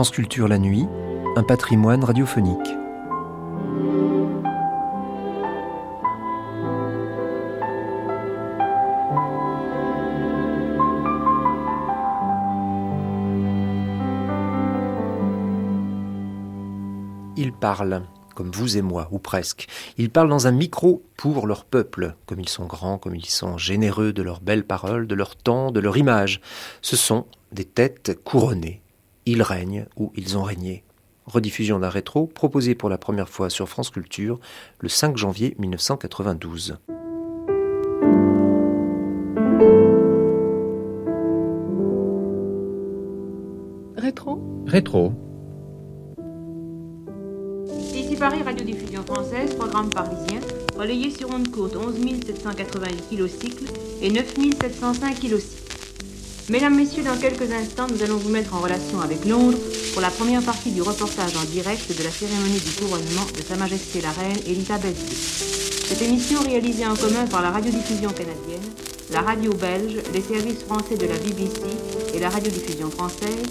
France Culture la nuit, un patrimoine radiophonique. Ils parlent, comme vous et moi, ou presque. Ils parlent dans un micro pour leur peuple, comme ils sont grands, comme ils sont généreux de leurs belles paroles, de leur temps, de leur image. Ce sont des têtes couronnées. Ils règnent ou ils ont régné. Rediffusion d'un rétro proposé pour la première fois sur France Culture le 5 janvier 1992. Rétro? Rétro. Ici Paris, radiodiffusion française, programme parisien, relayé sur onde courte 11 788 kilocycles et 9 705 kilocycles. Mesdames, Messieurs, dans quelques instants, nous allons vous mettre en relation avec Londres pour la première partie du reportage en direct de la cérémonie du couronnement de Sa Majesté la Reine Elisabeth II. Cette émission réalisée en commun par la radiodiffusion canadienne, la radio belge, les services français de la BBC et la radiodiffusion française,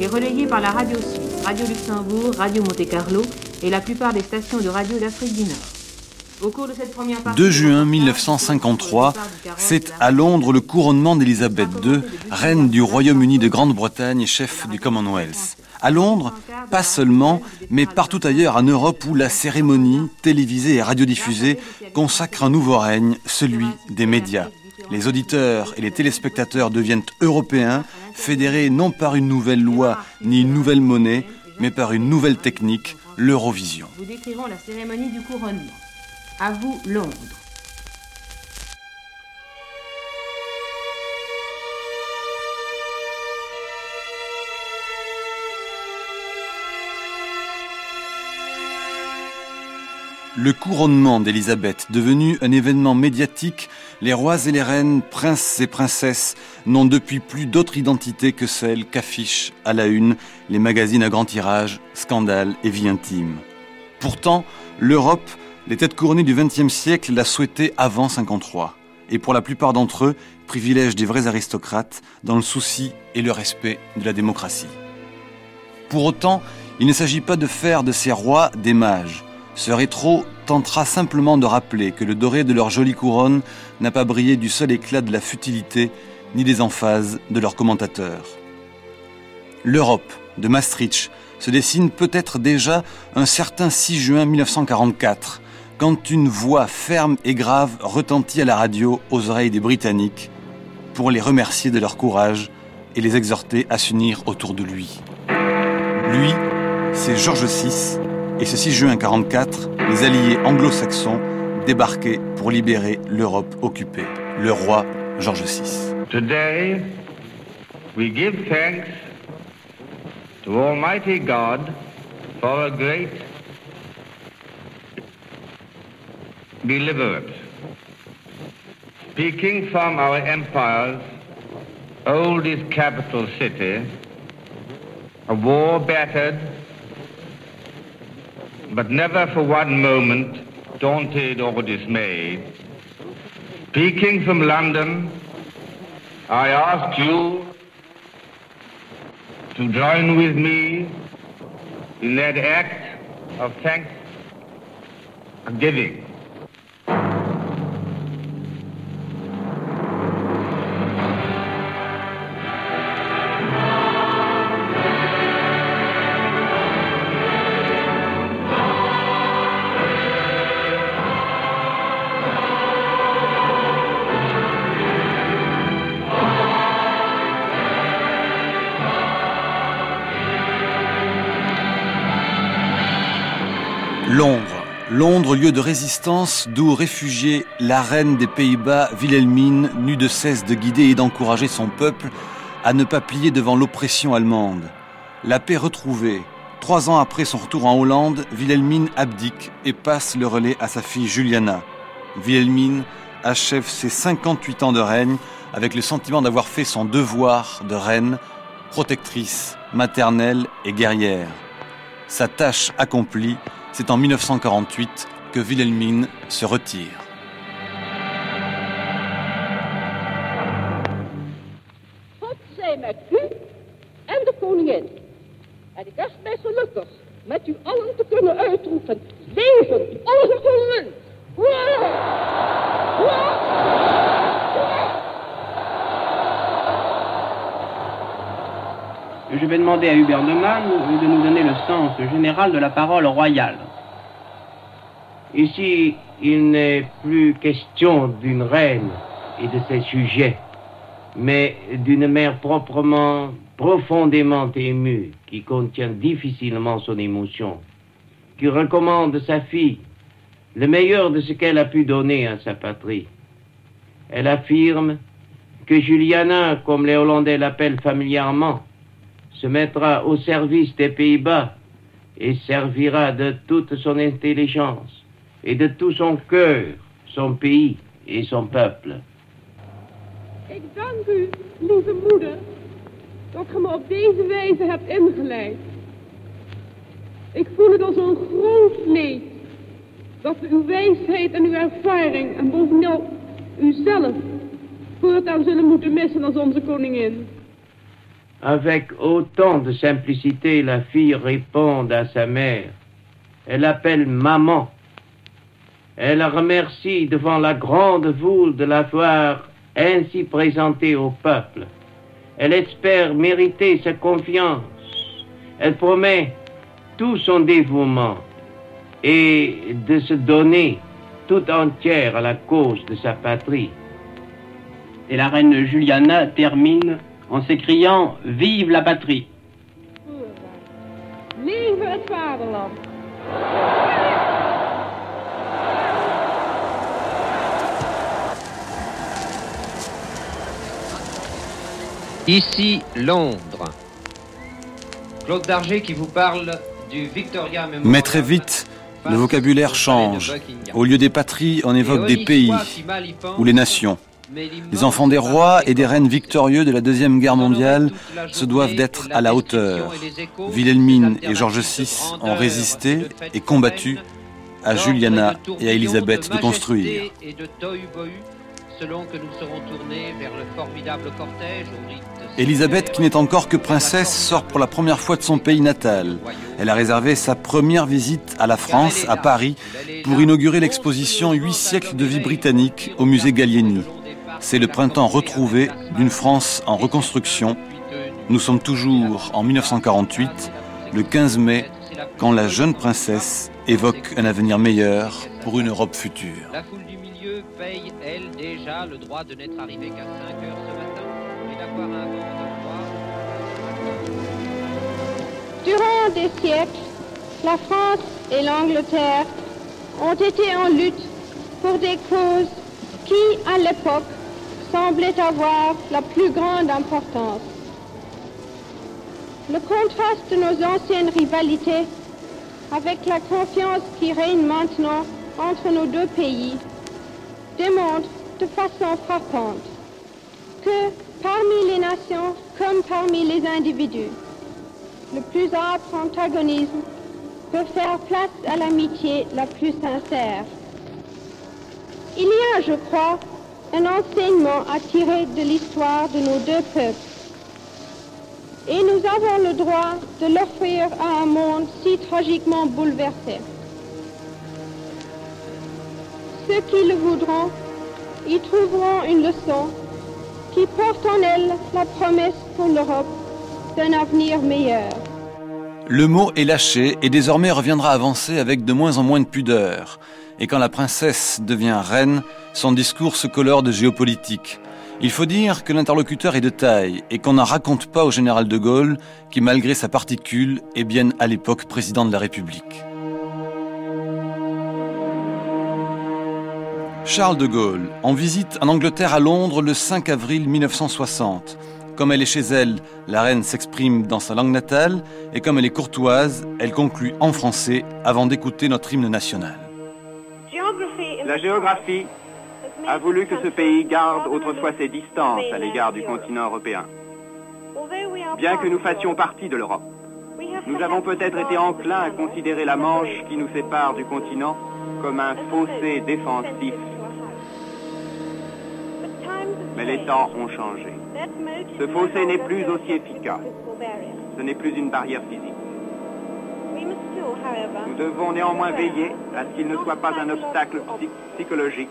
est relayée par la radio suisse, Radio Luxembourg, Radio Monte Carlo et la plupart des stations de radio d'Afrique du Nord. 2 du juin reportage, 1953, du départ du carrosse c'est à Londres le couronnement d'Élisabeth II, reine du Royaume-Uni de Grande-Bretagne et chef du Commonwealth. À Londres, pas seulement, mais partout ailleurs en Europe où la cérémonie, télévisée et radiodiffusée, consacre un nouveau règne, celui des médias. Les auditeurs et les téléspectateurs deviennent européens, fédérés non par une nouvelle loi ni une nouvelle monnaie, mais par une nouvelle technique, l'Eurovision. Vous décrirons la cérémonie du couronnement. À vous, Londres. Le couronnement d'Élisabeth, devenu un événement médiatique, les rois et les reines, princes et princesses n'ont depuis plus d'autre identité que celle qu'affichent à la une les magazines à grand tirage, scandale et vie intime. Pourtant, l'Europe, les têtes couronnées du XXe siècle la souhaitaient avant 53. Et pour la plupart d'entre eux, privilège des vrais aristocrates dans le souci et le respect de la démocratie. Pour autant, il ne s'agit pas de faire de ces rois des mages. Ce rétro tentera simplement de rappeler que le doré de leur jolie couronne n'a pas brillé du seul éclat de la futilité ni des emphases de leurs commentateurs. L'Europe de Maastricht se dessine peut-être déjà un certain 6 juin 1944, quand une voix ferme et grave retentit à la radio aux oreilles des Britanniques pour les remercier de leur courage et les exhorter à s'unir autour de lui. Lui, c'est George VI, et ce 6 juin 44, les alliés anglo-saxons débarquaient pour libérer l'Europe occupée. Le roi George VI. Deliverance. Speaking from our empire's oldest capital city, a war battered, but never for one moment daunted or dismayed. Speaking from London, I ask you to join with me in that act of thanksgiving. Londres. Lieu de résistance, d'où réfugiée la reine des Pays-Bas, Wilhelmine, n'eut de cesse de guider et d'encourager son peuple à ne pas plier devant l'oppression allemande. La paix retrouvée, trois ans après son retour en Hollande, Wilhelmine abdique et passe le relais à sa fille Juliana. Wilhelmine achève ses 58 ans de règne avec le sentiment d'avoir fait son devoir de reine, protectrice, maternelle et guerrière. Sa tâche accomplie, c'est en 1948 que Wilhelmine se retire. God zij met u en de koningin. En ik acht mij gelukkig met u allen te kunnen uitroepen. Leven onze! Hoera! Je vais demander à Hubert de Man de nous donner le sens général de la parole royale. Ici, il n'est plus question d'une reine et de ses sujets, mais d'une mère proprement, profondément émue, qui contient difficilement son émotion, qui recommande sa fille le meilleur de ce qu'elle a pu donner à sa patrie. Elle affirme que Juliana, comme les Hollandais l'appellent familièrement, se mettra au service des Pays-Bas et servira de toute son intelligence et de tout son cœur son pays et son peuple. Ik dank u, lieve moeder, dat ge me op deze wijze hebt ingeleid. Ik voel het als een groot leed dat we uw wijsheid en uw ervaring en bovenal uzelf voortaan zullen moeten missen als onze koningin. Avec autant de simplicité, la fille répond à sa mère. Elle appelle maman. Elle la remercie devant la grande foule de l'avoir ainsi présentée au peuple. Elle espère mériter sa confiance. Elle promet tout son dévouement et de se donner tout entière à la cause de sa patrie. Et la reine Juliana termine en s'écriant Vive la patrie Leven het Ici Londres. Claude Darger qui vous parle du Victoria Memorial. Mais très vite, le vocabulaire change. Au lieu des patries, on évoque des pays ou les nations. Les enfants des rois et des reines victorieux de la Deuxième Guerre mondiale se doivent d'être à la hauteur. Wilhelmine et George VI ont résisté et combattu à Juliana et à Elisabeth de construire. Elisabeth, qui n'est encore que princesse, sort pour la première fois de son pays natal. Elle a réservé sa première visite à la France, à Paris, pour inaugurer l'exposition Huit siècles de vie britannique au musée Gallieni. C'est le printemps retrouvé d'une France en reconstruction. Nous sommes toujours en 1948, le 15 mai, quand la jeune princesse évoque un avenir meilleur pour une Europe future. Paye, elle, déjà le droit de n'être arrivée qu'à 5 heures ce matin et d'avoir un vent de. Durant des siècles, la France et l'Angleterre ont été en lutte pour des causes qui, à l'époque, semblaient avoir la plus grande importance. Le contraste de nos anciennes rivalités avec la confiance qui règne maintenant entre nos deux pays démontre de façon frappante que parmi les nations comme parmi les individus, le plus âpre antagonisme peut faire place à l'amitié la plus sincère. Il y a, je crois, un enseignement à tirer de l'histoire de nos deux peuples. Et nous avons le droit de l'offrir à un monde si tragiquement bouleversé. Ceux qui le voudront y trouveront une leçon qui porte en elle la promesse pour l'Europe d'un avenir meilleur. Le mot est lâché et désormais reviendra avancer avec de moins en moins de pudeur. Et quand la princesse devient reine, son discours se colore de géopolitique. Il faut dire que l'interlocuteur est de taille et qu'on n'en raconte pas au général de Gaulle, qui malgré sa particule est bien à l'époque président de la République. Charles de Gaulle, en visite en Angleterre à Londres le 5 avril 1960. Comme elle est chez elle, la reine s'exprime dans sa langue natale et comme elle est courtoise, elle conclut en français avant d'écouter notre hymne national. La géographie a voulu que ce pays garde autrefois ses distances à l'égard du continent européen. Bien que nous fassions partie de l'Europe, nous avons peut-être été enclins à considérer la Manche qui nous sépare du continent comme un fossé défensif. Mais les temps ont changé. Ce fossé n'est plus aussi efficace. Ce n'est plus une barrière physique. Nous devons néanmoins veiller à ce qu'il ne soit pas un obstacle psychologique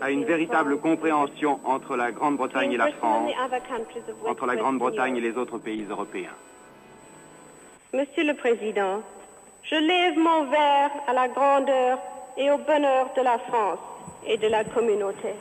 à une véritable compréhension entre la Grande-Bretagne et la France, entre la Grande-Bretagne et les autres pays européens. Monsieur le Président, je lève mon verre à la grandeur et au bonheur de la France et de la communauté.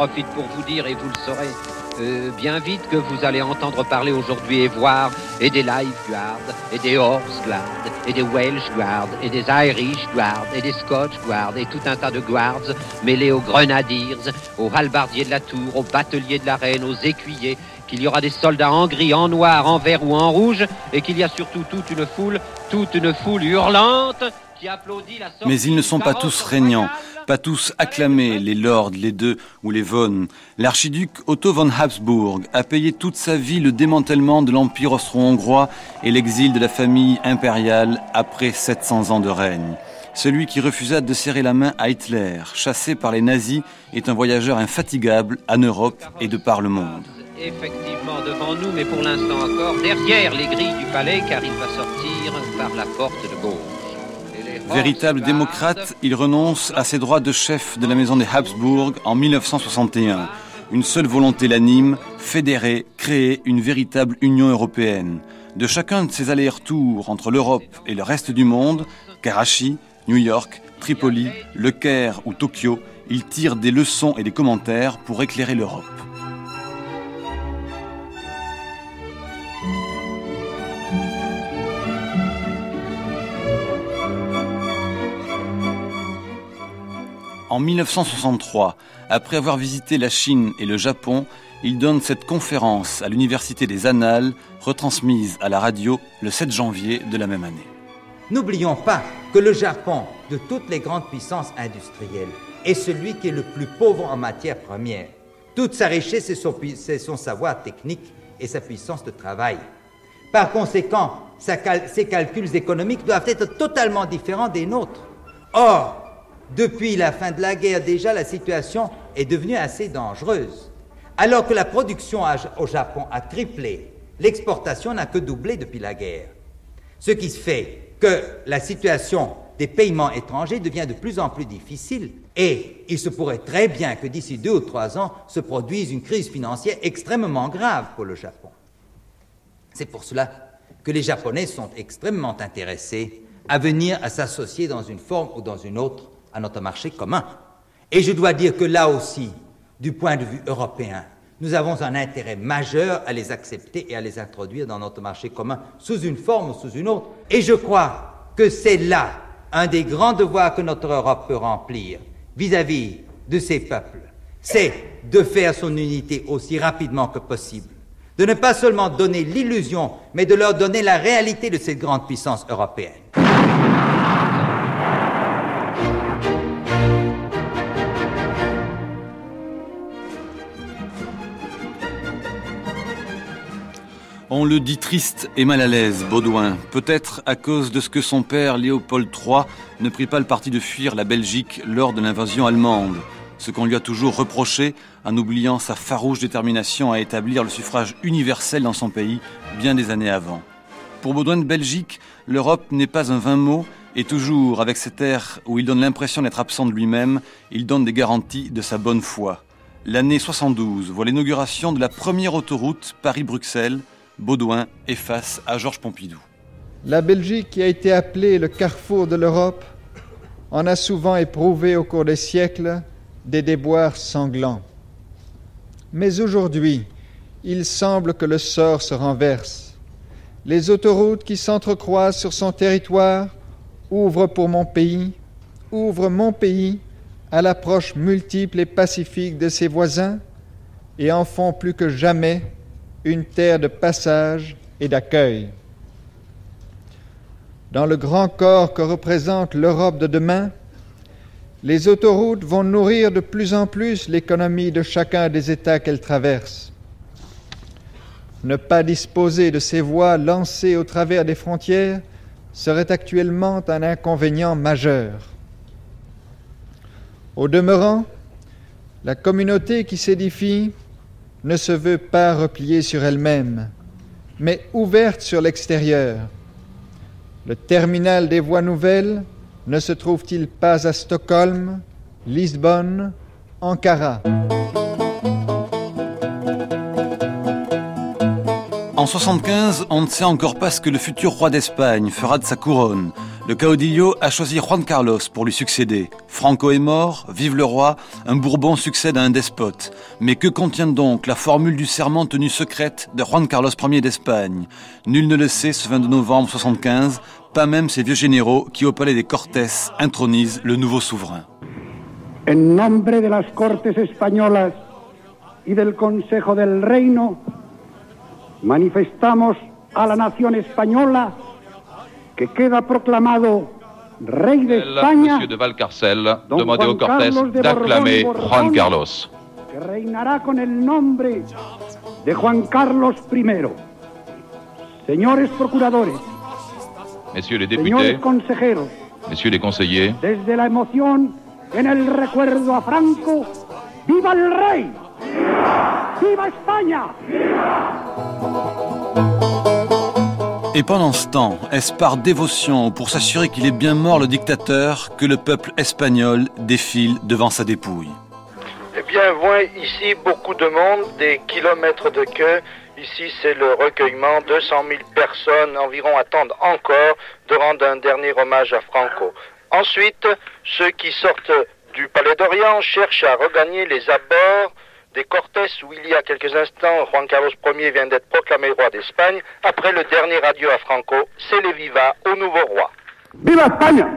Profite pour vous dire, et vous le saurez euh, bien vite, que vous allez entendre parler aujourd'hui et voir et des Life Guards, et des Horse Guards, et des Welsh Guards, et des Irish Guards, et des Scotch Guards, et tout un tas de guards mêlés aux grenadiers, aux halbardiers de la tour, aux bateliers de la reine, aux écuyers, qu'il y aura des soldats en gris, en noir, en vert ou en rouge, et qu'il y a surtout toute une foule, toute une foule hurlante Mais ils ne sont pas tous régnants pas tous acclamés, les lords, les deux ou les von. L'archiduc Otto von Habsburg a payé toute sa vie le démantèlement de l'Empire austro-hongrois et l'exil de la famille impériale après 700 ans de règne. Celui qui refusa de serrer la main à Hitler, chassé par les nazis, est un voyageur infatigable en Europe et de par le monde. Effectivement devant nous, mais pour l'instant encore derrière les grilles du palais, car il va sortir par la porte de gauche. Véritable démocrate, il renonce à ses droits de chef de la maison des Habsbourg en 1961. Une seule volonté l'anime, fédérer, créer une véritable Union européenne. De chacun de ses allers-retours entre l'Europe et le reste du monde, Karachi, New York, Tripoli, Le Caire ou Tokyo, il tire des leçons et des commentaires pour éclairer l'Europe. En 1963, après avoir visité la Chine et le Japon, il donne cette conférence à l'Université des Annales, retransmise à la radio le 7 janvier de la même année. N'oublions pas que le Japon, de toutes les grandes puissances industrielles, est celui qui est le plus pauvre en matière première. Toute sa richesse, c'est son, savoir technique et sa puissance de travail. Par conséquent, ses calculs économiques doivent être totalement différents des nôtres. Or, depuis la fin de la guerre, déjà, la situation est devenue assez dangereuse. Alors que la production au Japon a triplé, l'exportation n'a que doublé depuis la guerre. Ce qui fait que la situation des paiements étrangers devient de plus en plus difficile et il se pourrait très bien que d'ici deux ou trois ans se produise une crise financière extrêmement grave pour le Japon. C'est pour cela que les Japonais sont extrêmement intéressés à venir à s'associer dans une forme ou dans une autre à notre marché commun. Et je dois dire que là aussi, du point de vue européen, nous avons un intérêt majeur à les accepter et à les introduire dans notre marché commun sous une forme ou sous une autre. Et je crois que c'est là un des grands devoirs que notre Europe peut remplir vis-à-vis de ces peuples. C'est de faire son unité aussi rapidement que possible. De ne pas seulement donner l'illusion, mais de leur donner la réalité de cette grande puissance européenne. On le dit triste et mal à l'aise, Baudouin, peut-être à cause de ce que son père Léopold III ne prit pas le parti de fuir la Belgique lors de l'invasion allemande, ce qu'on lui a toujours reproché en oubliant sa farouche détermination à établir le suffrage universel dans son pays bien des années avant. Pour Baudouin de Belgique, l'Europe n'est pas un vain mot, et toujours avec cet air où il donne l'impression d'être absent de lui-même, il donne des garanties de sa bonne foi. L'année 72 voit l'inauguration de la première autoroute Paris-Bruxelles, Baudouin est face à Georges Pompidou. La Belgique, qui a été appelée le carrefour de l'Europe, en a souvent éprouvé au cours des siècles des déboires sanglants. Mais aujourd'hui, il semble que le sort se renverse. Les autoroutes qui s'entrecroisent sur son territoire ouvrent pour mon pays, ouvrent mon pays à l'approche multiple et pacifique de ses voisins et en font plus que jamais une terre de passage et d'accueil. Dans le grand corps que représente l'Europe de demain, les autoroutes vont nourrir de plus en plus l'économie de chacun des États qu'elles traversent. Ne pas disposer de ces voies lancées au travers des frontières serait actuellement un inconvénient majeur. Au demeurant, la communauté qui s'édifie ne se veut pas repliée sur elle-même, mais ouverte sur l'extérieur. Le terminal des voies nouvelles ne se trouve-t-il pas à Stockholm, Lisbonne, Ankara? En 75, on ne sait encore pas ce que le futur roi d'Espagne fera de sa couronne. Le caudillo a choisi Juan Carlos pour lui succéder. Franco est mort, vive le roi, un Bourbon succède à un despote. Mais que contient donc la formule du serment tenu secrète de Juan Carlos Ier d'Espagne? Nul ne le sait ce 22 novembre 75, pas même ces vieux généraux qui au palais des Cortés intronisent le nouveau souverain. En de las Cortes españolas del Consejo del Reino, manifestamos a la nación española que queda proclamado rey de España. Monsieur de Valcarcel, demandez aux Cortés d'acclamer Juan Carlos. Que reinará con el nombre de Juan Carlos I. Señores procuradores, Messieurs les señores députés, consejeros, messieurs les conseillers, desde la emoción en el recuerdo a Franco, ¡viva el rey! ¡Viva España! Et pendant ce temps, est-ce par dévotion ou pour s'assurer qu'il est bien mort le dictateur que le peuple espagnol défile devant sa dépouille Eh bien, voit ici beaucoup de monde, des kilomètres de queue. Ici, c'est le recueillement. 200 000 personnes environ attendent encore de rendre un dernier hommage à Franco. Ensuite, ceux qui sortent du Palais d'Orient cherchent à regagner les abords des Cortés où il y a quelques instants, Juan Carlos Ier vient d'être proclamé roi d'Espagne. Après le dernier adieu à Franco, c'est les vivas au nouveau roi. ¡Viva España!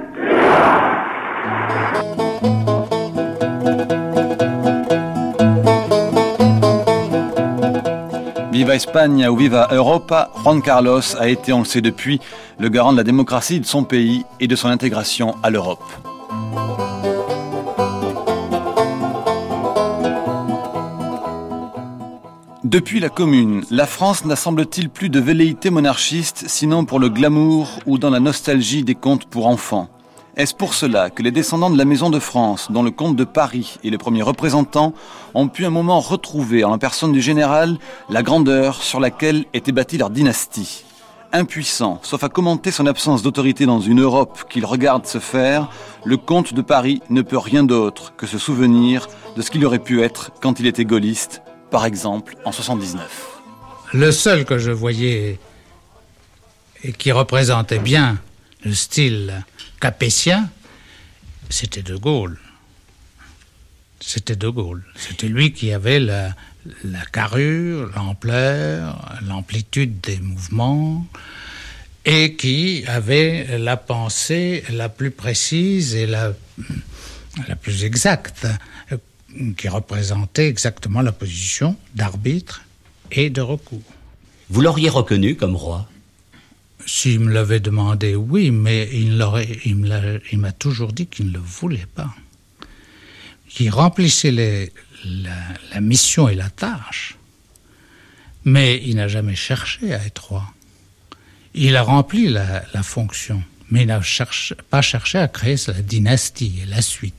Viva Espagne ou Viva Europa, Juan Carlos a été, on le sait depuis, le garant de la démocratie de son pays et de son intégration à l'Europe. Depuis la Commune, la France n'a semble-t-il plus de velléité monarchiste, sinon pour le glamour ou dans la nostalgie des contes pour enfants. Est-ce pour cela que les descendants de la Maison de France, dont le comte de Paris est le premier représentant, ont pu un moment retrouver en la personne du général la grandeur sur laquelle était bâtie leur dynastie? Impuissant, sauf à commenter son absence d'autorité dans une Europe qu'il regarde se faire, le comte de Paris ne peut rien d'autre que se souvenir de ce qu'il aurait pu être quand il était gaulliste, par exemple en 79. Le seul que je voyais et qui représentait bien le style capétien, c'était De Gaulle. C'était De Gaulle. C'était lui qui avait la, carrure, l'ampleur, l'amplitude des mouvements et qui avait la pensée la plus précise et la, la plus exacte, qui représentait exactement la position d'arbitre et de recours. Vous l'auriez reconnu comme roi? S'il me l'avait demandé, oui, mais il, m'a toujours dit qu'il ne le voulait pas. Qu'il remplissait les- la, la mission et la tâche, mais il n'a jamais cherché à être roi. Il a rempli la, la fonction, mais il n'a pas cherché à créer la dynastie et la suite.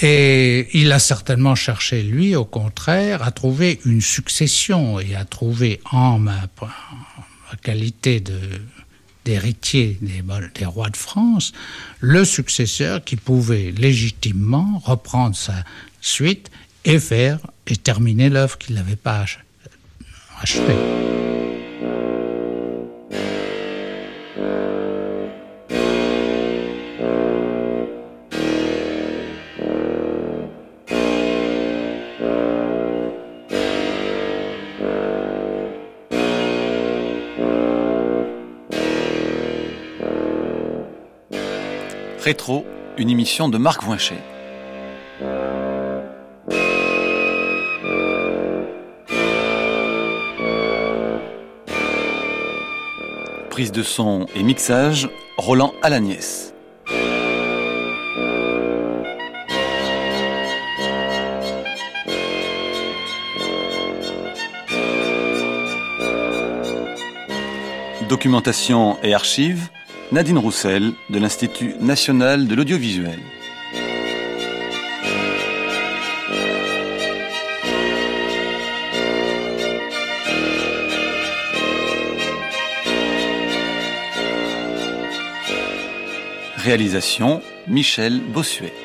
Et il a certainement cherché, lui, au contraire, à trouver une succession et à trouver en ma, qualité d'héritier des, des rois de France, le successeur qui pouvait légitimement reprendre sa suite et faire et terminer l'œuvre qu'il n'avait pas ach- achevée. Rétro, une émission de Marc Voinchet. Prise de son et mixage, Roland Alagnès. Documentation et archives, Nadine Roussel de l'Institut national de l'audiovisuel. Réalisation Michel Bossuet.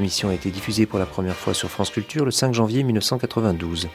Émission a été diffusée pour la première fois sur France Culture le 5 janvier 1992.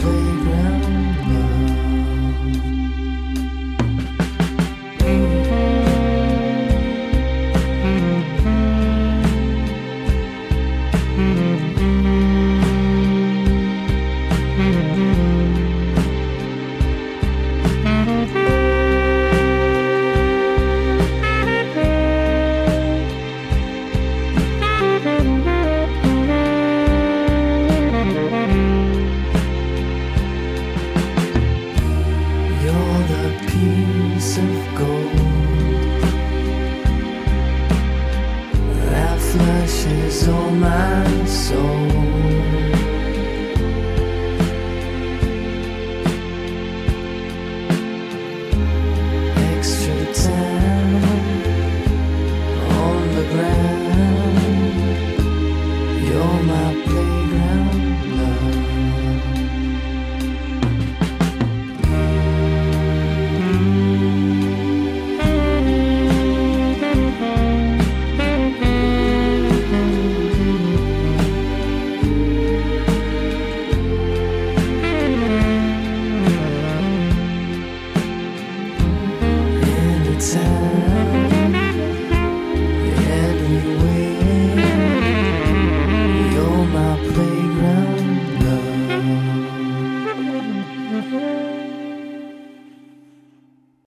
playground.